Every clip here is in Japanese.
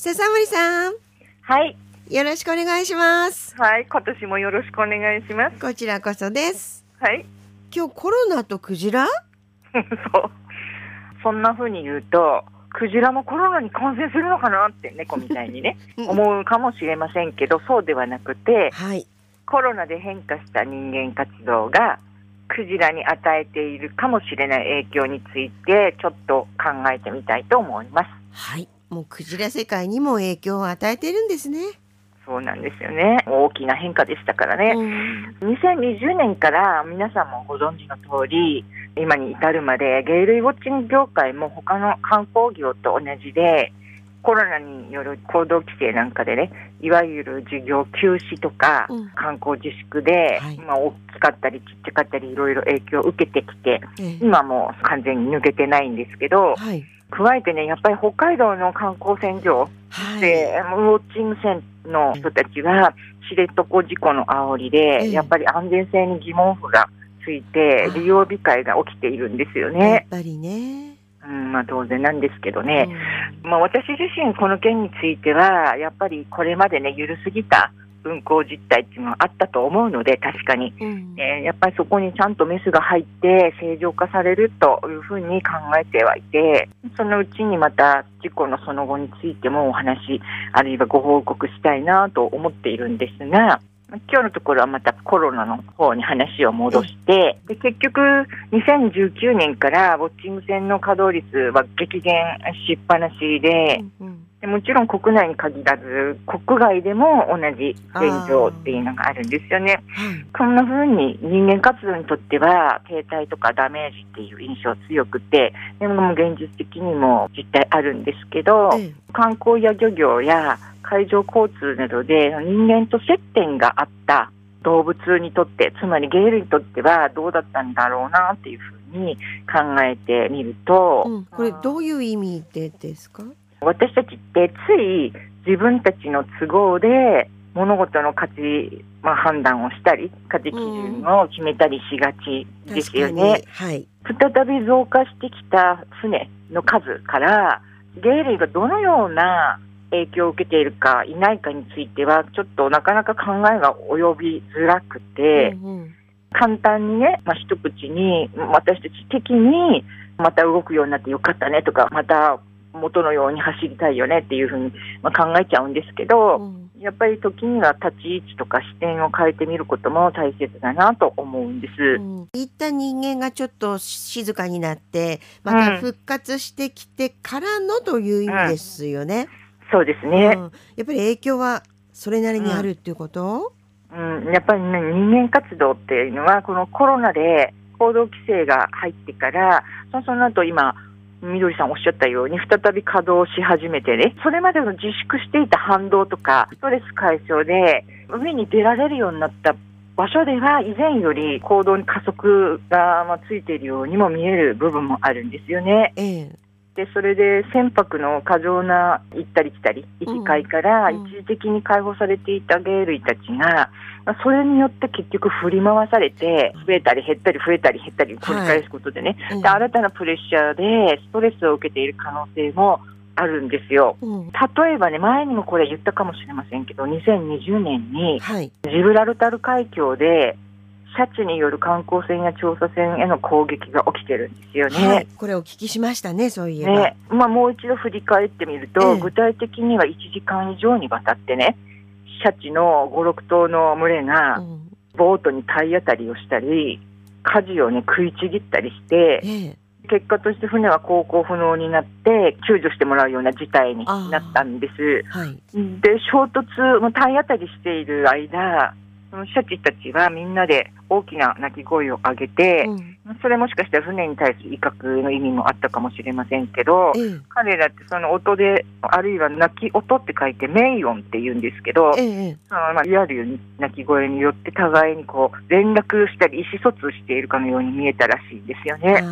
笹森さん、はい。よろしくお願いします。はい。今年もよろしくお願いします。こちらこそです。はい。今日コロナとクジラ？そう。そんな風に言うと、クジラもコロナに感染するのかなって猫みたいにね、思うかもしれませんけど、そうではなくて、はい。コロナで変化した人間活動が、クジラに与えているかもしれない影響について、ちょっと考えてみたいと思います。はい。もうクジラ世界にも影響を与えてるんですね。そうなんですよね。大きな変化でしたからね。うん2020年から皆さんもご存知の通り、今に至るまでゲイ類ウォッチング業界も他の観光業と同じで、コロナによる行動規制なんかでね、いわゆる事業休止とかうん観光自粛で、はいまあ大きかったりちっちゃかったりいろいろ影響を受けてきて、ええ今もう完全に抜けてないんですけど、はい。加えてね、やっぱり北海道の観光船場はい。で、ウォッチング船の人たちは、知床事故の煽りで、ええやっぱり安全性に疑問符がついてあ、利用控えが起きているんですよやっね。ぱりね。うん、まあ当然なんですけどね。まあ私自身この件については、やっぱりこれまでね、緩すぎた運行実態っていうのはあったと思うので、確かに。うん。うんえーやっぱりそこにちゃんとメスが入って正常化されるというふうに考えてはいて、そのうちにまた事故のその後についてもお話、あるいはご報告したいなと思っているんですが、今日のところはまたコロナの方に話を戻して、で結局2019年からウォッチング船の稼働率は激減しっぱなしで、うんでもちろん国内に限らず国外でも同じ現状っていうのがあるんですよね。はい。こんな風に人間活動にとっては停滞とかダメージっていう印象強くて、でも現実的にも実態あるんですけど、ええ観光や漁業や海上交通などで人間と接点があった動物にとって、つまりゲイ類にとってはどうだったんだろうなっていう風に考えてみると、うん。これどういう意味でですか？私たちってつい自分たちの都合で物事の価値、まあ、判断をしたり価値基準を決めたりしがちですよね。はい。再び増加してきた船の数からゲイ類がどのような影響を受けているかいないかについてはちょっとなかなか考えが及びづらくて、うんうん簡単にね、まあ、一口に私たち的にまた動くようになってよかったねとかまた元のように走りたいよねっていうふうに、まあ、考えちゃうんですけど、うん。やっぱり時には立ち位置とか視点を変えてみることも大切だなと思うんです。うん。一旦人間がちょっと静かになってまた復活してきてからのという意味ですよね。そうですうん。ね、やっぱり影響はそれなりにあるっていうこと、うん、やっぱりね人間活動っていうのはこのコロナで行動規制が入ってからそその後今みどりさんおっしゃったように再び稼働し始めてねそれまでの自粛していた反動とかストレス解消で海に出られるようになった場所では以前より行動に加速がついているようにも見える部分もあるんですよね。ええでそれで船舶の過剰な行ったり来たり行き交いからうん。一時的に解放されていたゲイ類たちが、まあそれによって結局振り回されて増えたり減ったり増えたり減ったり繰り返すことでね、うん。で新たなプレッシャーでストレスを受けている可能性もあるんですよ。うん。例えばね前にもこれ言ったかもしれませんけど2020年にはい。ジブラルタル海峡でシャチによる観光船や調査船への攻撃が起きてるんですよね。はい、これお聞きしましたね、そういえば。ねまあ、もう一度振り返ってみると、ええ具体的には1時間以上にわたってね、シャチの5、6頭の群れがうんボートに体当たりをしたり、舵をね、食いちぎったりして、ええ結果として船は航行不能になって、救助してもらうような事態になったんです。はい。で、衝突、体当たりしている間、そのシャチたちはみんなで大きな鳴き声を上げて、うんそれもしかしたら船に対する威嚇の意味もあったかもしれませんけど、ええ彼らってその音で、あるいは鳴き音って書いてメイオンって言うんですけど、ええそのまあリアルに鳴き声によって互いにこう連絡したり意思疎通しているかのように見えたらしいんですよね。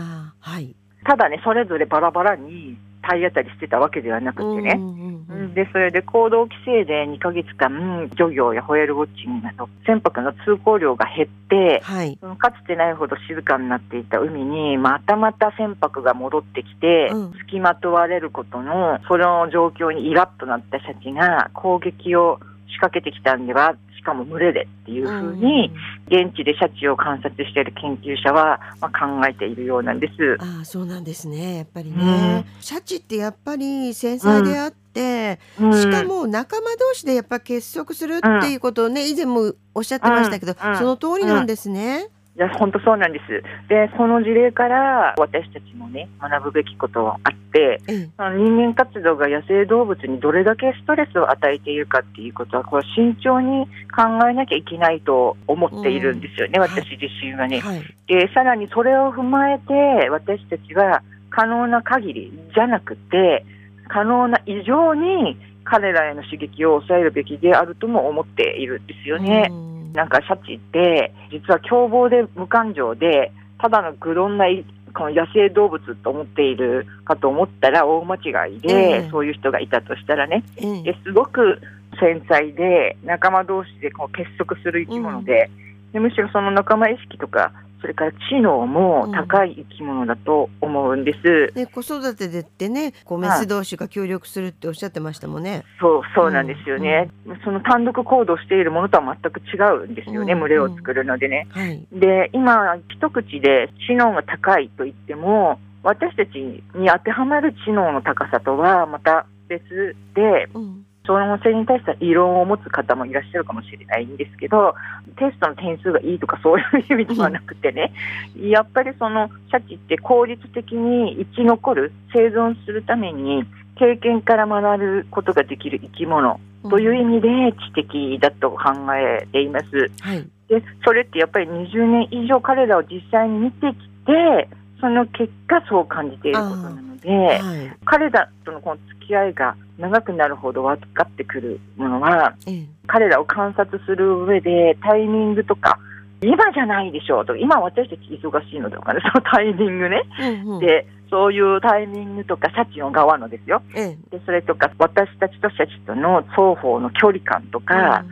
はい。ただね、それぞれバラバラに体当たりしてたわけではなくてね。うんうんうんで、それで行動規制で2ヶ月間、漁業やホエールウォッチングなど、船舶の通行量が減って、はい。かつてないほど静かになっていた海に、またまた船舶が戻ってきて、うん付きまとわれることの、その状況にイラッとなったシャチが攻撃を仕掛けてきたんでは、しかも群れでっていうふうに、現地でシャチを観察している研究者は、まあ、考えているようなんです。ああそうなんですね。やっぱりね、シャチってやっぱり繊細であって、うん。しかも仲間同士でやっぱ結束するっていうことをね、以前もおっしゃってましたけど、うん。うん。その通りなんですね。いや、本当そうなんです。で、その事例から私たちもね、学ぶべきことはあって、ええその人間活動が野生動物にどれだけストレスを与えているかっていうことは、これは慎重に考えなきゃいけないと思っているんですよね、うん私自身はね。はい。で、さらにそれを踏まえて、私たちは可能な限りじゃなくて、可能な以上に彼らへの刺激を抑えるべきであるとも思っているんですよね。うんなんかシャチって、実は凶暴で無感情で、ただの愚鈍ないこの野生動物と思っているかと思ったら大間違いで、ええそういう人がいたとしたらね、ええですごく繊細で、仲間同士でこう結束する生き物で,、で、むしろその仲間意識とか、それから知能も高い生き物だと思うんです。ね、子育てでってねこうメス同士が協力するっておっしゃってましたもんね。そう、そうなんですよね。その単独行動しているものとは全く違うんですよね、うん群れを作るのでね。はい。で、今、一口で知能が高いと言っても、私たちに当てはまる知能の高さとはまた別で、うん。その性に対しては異論を持つ方もいらっしゃるかもしれないんですけど、テストの点数がいいとかそういう意味ではなくてね、やっぱりそのシャチって効率的に生き残る、生存するために経験から学ぶことができる生き物という意味で知的だと考えています。はい。で、それってやっぱり20年以上彼らを実際に見てきて、その結果そう感じていることなので、はい。彼らとのこの付き合いが長くなるほど分かってくるものは、ええ。彼らを観察する上でタイミングとか、今じゃないでしょうと、今私たち忙しいのとかね、そのタイミングね。うんうん。で、そういうタイミングとか、シャチの側のですよ。ええ。で、それとか、私たちとシャチとの双方の距離感とか、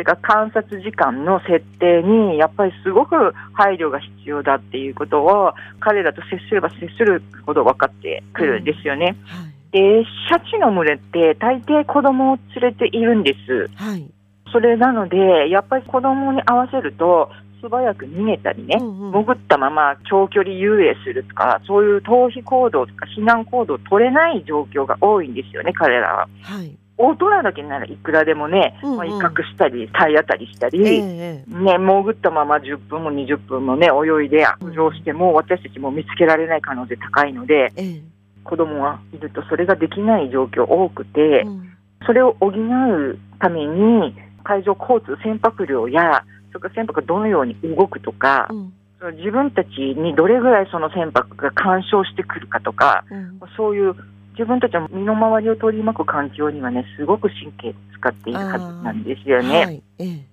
それから観察時間の設定にやっぱりすごく配慮が必要だっていうことを彼らと接すれば接するほど分かってくるんですよね。はい。で、シャチの群れって大抵子供を連れているんです。はい。それなので、やっぱり子供に合わせると素早く逃げたりね、うんうん潜ったまま長距離遊泳するとか、そういう逃避行動とか避難行動を取れない状況が多いんですよね、彼らは。はい。大人だけならいくらでもね、うんうん。まあ威嚇したり、体当たりしたり、ええ。ね、潜ったまま10分も20分もね、泳いで浮上しても、私たちも見つけられない可能性高いので、ええ。子供がいるとそれができない状況多くて、うん。それを補うために、海上交通、船舶量や、それから船舶がどのように動くとか、うん。自分たちにどれぐらいその船舶が干渉してくるかとか、うん。そういう自分たちの身の回りを取り巻く環境にはね、すごく神経使っているはずなんですよね。はい。ええ。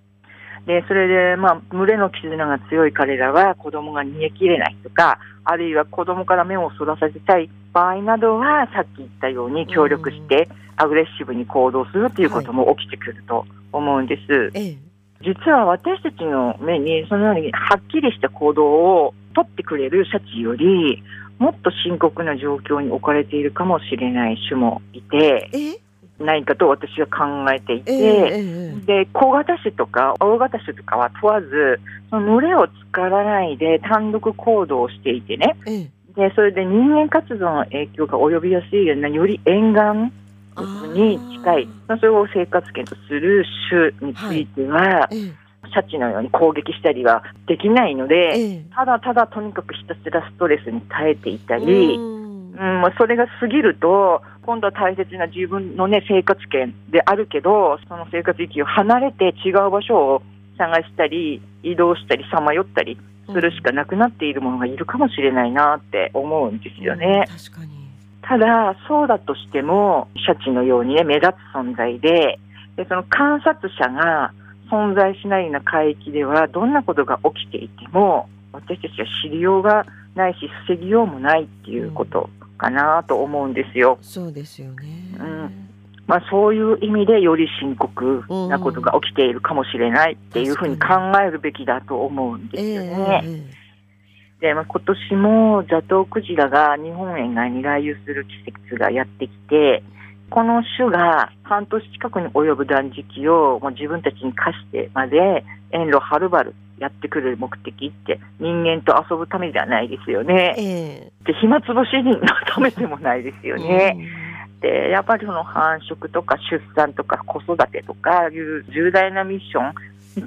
で、それで、まあ、群れの絆が強い彼らは子供が逃げ切れないとか、あるいは子供から目をそらさせたい場合などは、さっき言ったように協力して、アグレッシブに行動するということも起きてくると思うんです。ええ。実は私たちの目に、そのようにはっきりした行動を取ってくれるシャチより、もっと深刻な状況に置かれているかもしれない種もいて、え？え。ないかと私は考えていて、ええ。ええ。で、小型種とか大型種とかは問わず、その群れを作らないで単独行動をしていてね、ええ。で、それで人間活動の影響が及びやすいような、より沿岸に近い、それを生活圏とする種については、ええ。シャチのように攻撃したりはできないので、ええ。ただただとにかくひたすらストレスに耐えていたり、うんそれが過ぎると、今度は大切な自分のね、生活圏であるけど、その生活域を離れて違う場所を探したり、移動したり、さまよったりするしかなくなっているものがいるかもしれないなって思うんですよね。うん確かに。ただ、そうだとしても、シャチのようにね、目立つ存在で、でその観察者が存在しないような海域では、どんなことが起きていても、私たちは知りようがないし、防ぎようもないっていうことかなと思うんですよ。そうですよね。うんまあ、そういう意味でより深刻なことが起きているかもしれないっていうふうに考えるべきだと思うんですよね。えで、まあ、今年もザトウクジラが日本沿岸に来遊する季節がやってきて、この種が半年近くに及ぶ断食をもう自分たちに課してまで遠路はるばるやってくる目的って人間と遊ぶためじゃないですよえね。えで、暇つぶしのためでもないですよえね。で、やっぱりその繁殖とか出産とか子育てとかいう重大なミッション、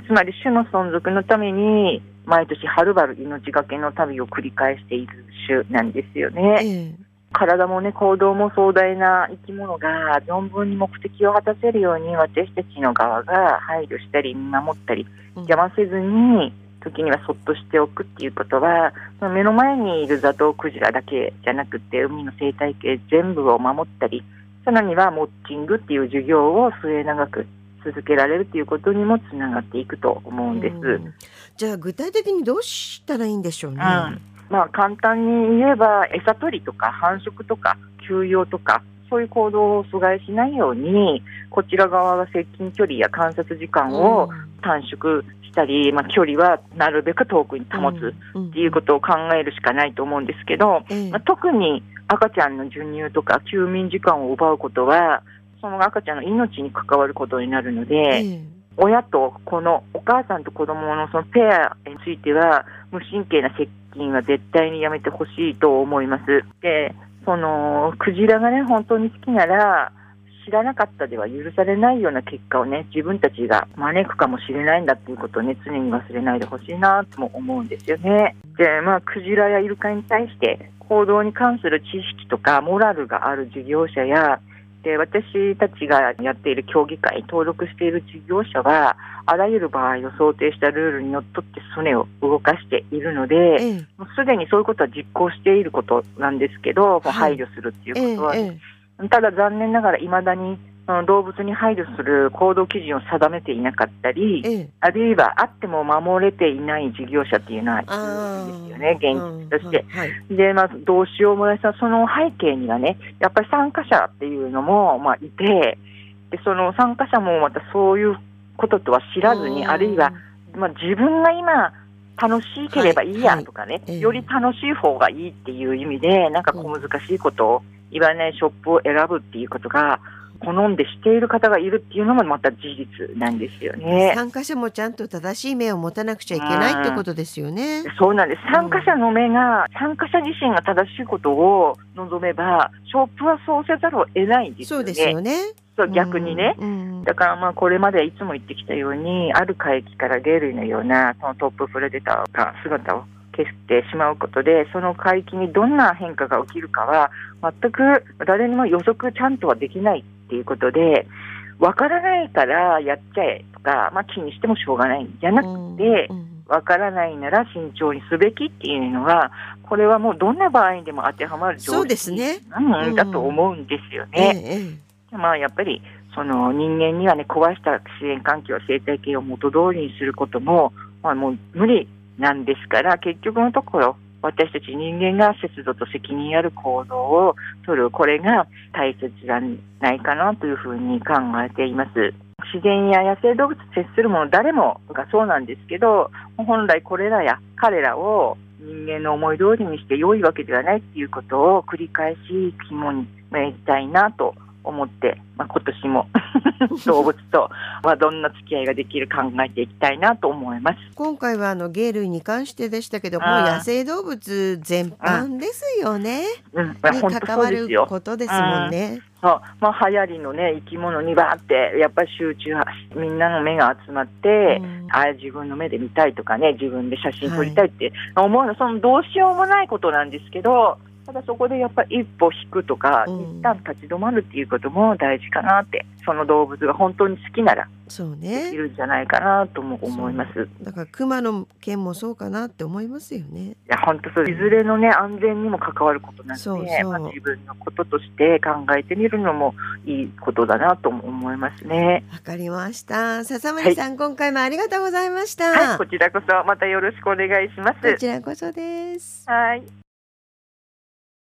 つまり種の存続のために毎年はるばる命がけの旅を繰り返している種なんですよね。ええ体もね、行動も壮大な生き物が存分に目的を果たせるように私たちの側が配慮したり見守ったりうん邪魔せずに時にはそっとしておくっていうことは目の前にいるザトウクジラだけじゃなくて海の生態系全部を守ったりさらにはモッチングっていう授業を末永く続けられるっていうことにもつながっていくと思うんです。うんじゃあ具体的にどうしたらいいんでしょうね。うんまあ、簡単に言えば餌取りとか繁殖とか休養とかそういう行動を阻害しないようにこちら側が接近距離や観察時間を短縮したり、まあ、距離はなるべく遠くに保つっていうことを考えるしかないと思うんですけど、まあ、特に赤ちゃんの授乳とか休眠時間を奪うことはその赤ちゃんの命に関わることになるので、ええ。親とこのお母さんと子供のそのペアについては無神経な接近は絶対にやめてほしいと思います。で、そのクジラがね本当に好きなら知らなかったでは許されないような結果をね自分たちが招くかもしれないんだっていうことをね常に忘れないでほしいなとも思うんですよね。で、まあクジラやイルカに対して行動に関する知識とかモラルがある事業者やで私たちがやっている協議会、登録している事業者は、あらゆる場合を想定したルールにのっとって船を動かしているので、ええ。もうすでにそういうことは実行していることなんですけど、はい配慮するっていええうことは、え。ただ残念ながら未だに動物に配慮する行動基準を定めていなかったり、ええ。えあるいはあっても守れていない事業者っていうのはあいるんですよね、現実として。うんはい。で、まずどうしようもないさ、その背景にはね、やっぱり参加者っていうのも、まあ、いて、で、その参加者もまたそういうこととは知らずに、あるいは、まあ、自分が今、楽しければいいやとかね、ええ。より楽しい方がいいっていう意味で、なんか小難しいことを言わないショップを選ぶっていうことが、好んでしている方がいるっていうのもまた事実なんですよね。参加者もちゃんと正しい目を持たなくちゃいけないってことですよね。そうなんです。参加者の目が、参加者自身が正しいことを望めば、ショップはそうせざるを得ないんですよね。そうですよね。そう逆にね。うん。だからまあこれまでいつも言ってきたように、ある海域から鯨類のようなそのトッププレデターが姿を消してしまうことで、その海域にどんな変化が起きるかは、全く誰にも予測ちゃんとはできないっていうことで、わからないからやっちゃえとか、まあ気にしてもしょうがないんじゃなくて、うんわからないなら慎重にすべきっていうのは、これはもうどんな場合にでも当てはまるそうですね。うん、だと思うんですよええね。えまあやっぱりその人間にはね壊した自然環境生態系を元通りにすることも、まあ、もう無理なんですから結局のところ私たち人間が節度と責任ある行動を取るこれが大切じゃないかなというふうに考えています。自然や野生動物と接するもの誰もがそうなんですけど本来これらや彼らを人間の思い通りにして良いわけではないっていうことを繰り返し肝に銘じたいなと思って、まあ、今年も 動物と、まあ、どんな付き合いができる考えていきたいなと思います。今回はあの鯨類に関してでしたけどもうん野生動物全般ですよね。うん、まあ、に本当関わる。ことですもんね。そうまあ、流行りのね、生き物にバーって、やっぱり集中、みんなの目が集まって、うんああ、自分の目で見たいとかね、自分で写真撮りたいって思うの、そのどうしようもないことなんですけど、ただそこでやっぱり一歩引くとか、うん一旦立ち止まるっていうことも大事かなって、その動物が本当に好きならできそうね。るんじゃないかなとも思います。いだから熊の件もそうかなって思いますよね。や、本当そう、いずれのね、安全にも関わることなんで、そうまあ、自分のこととして考えてみるのもいいことだなとも思いますね。わかりました。笹森さん、今回もありがとうございました。はい、こちらこそまたよろしくお願いします。こちらこそです。はい。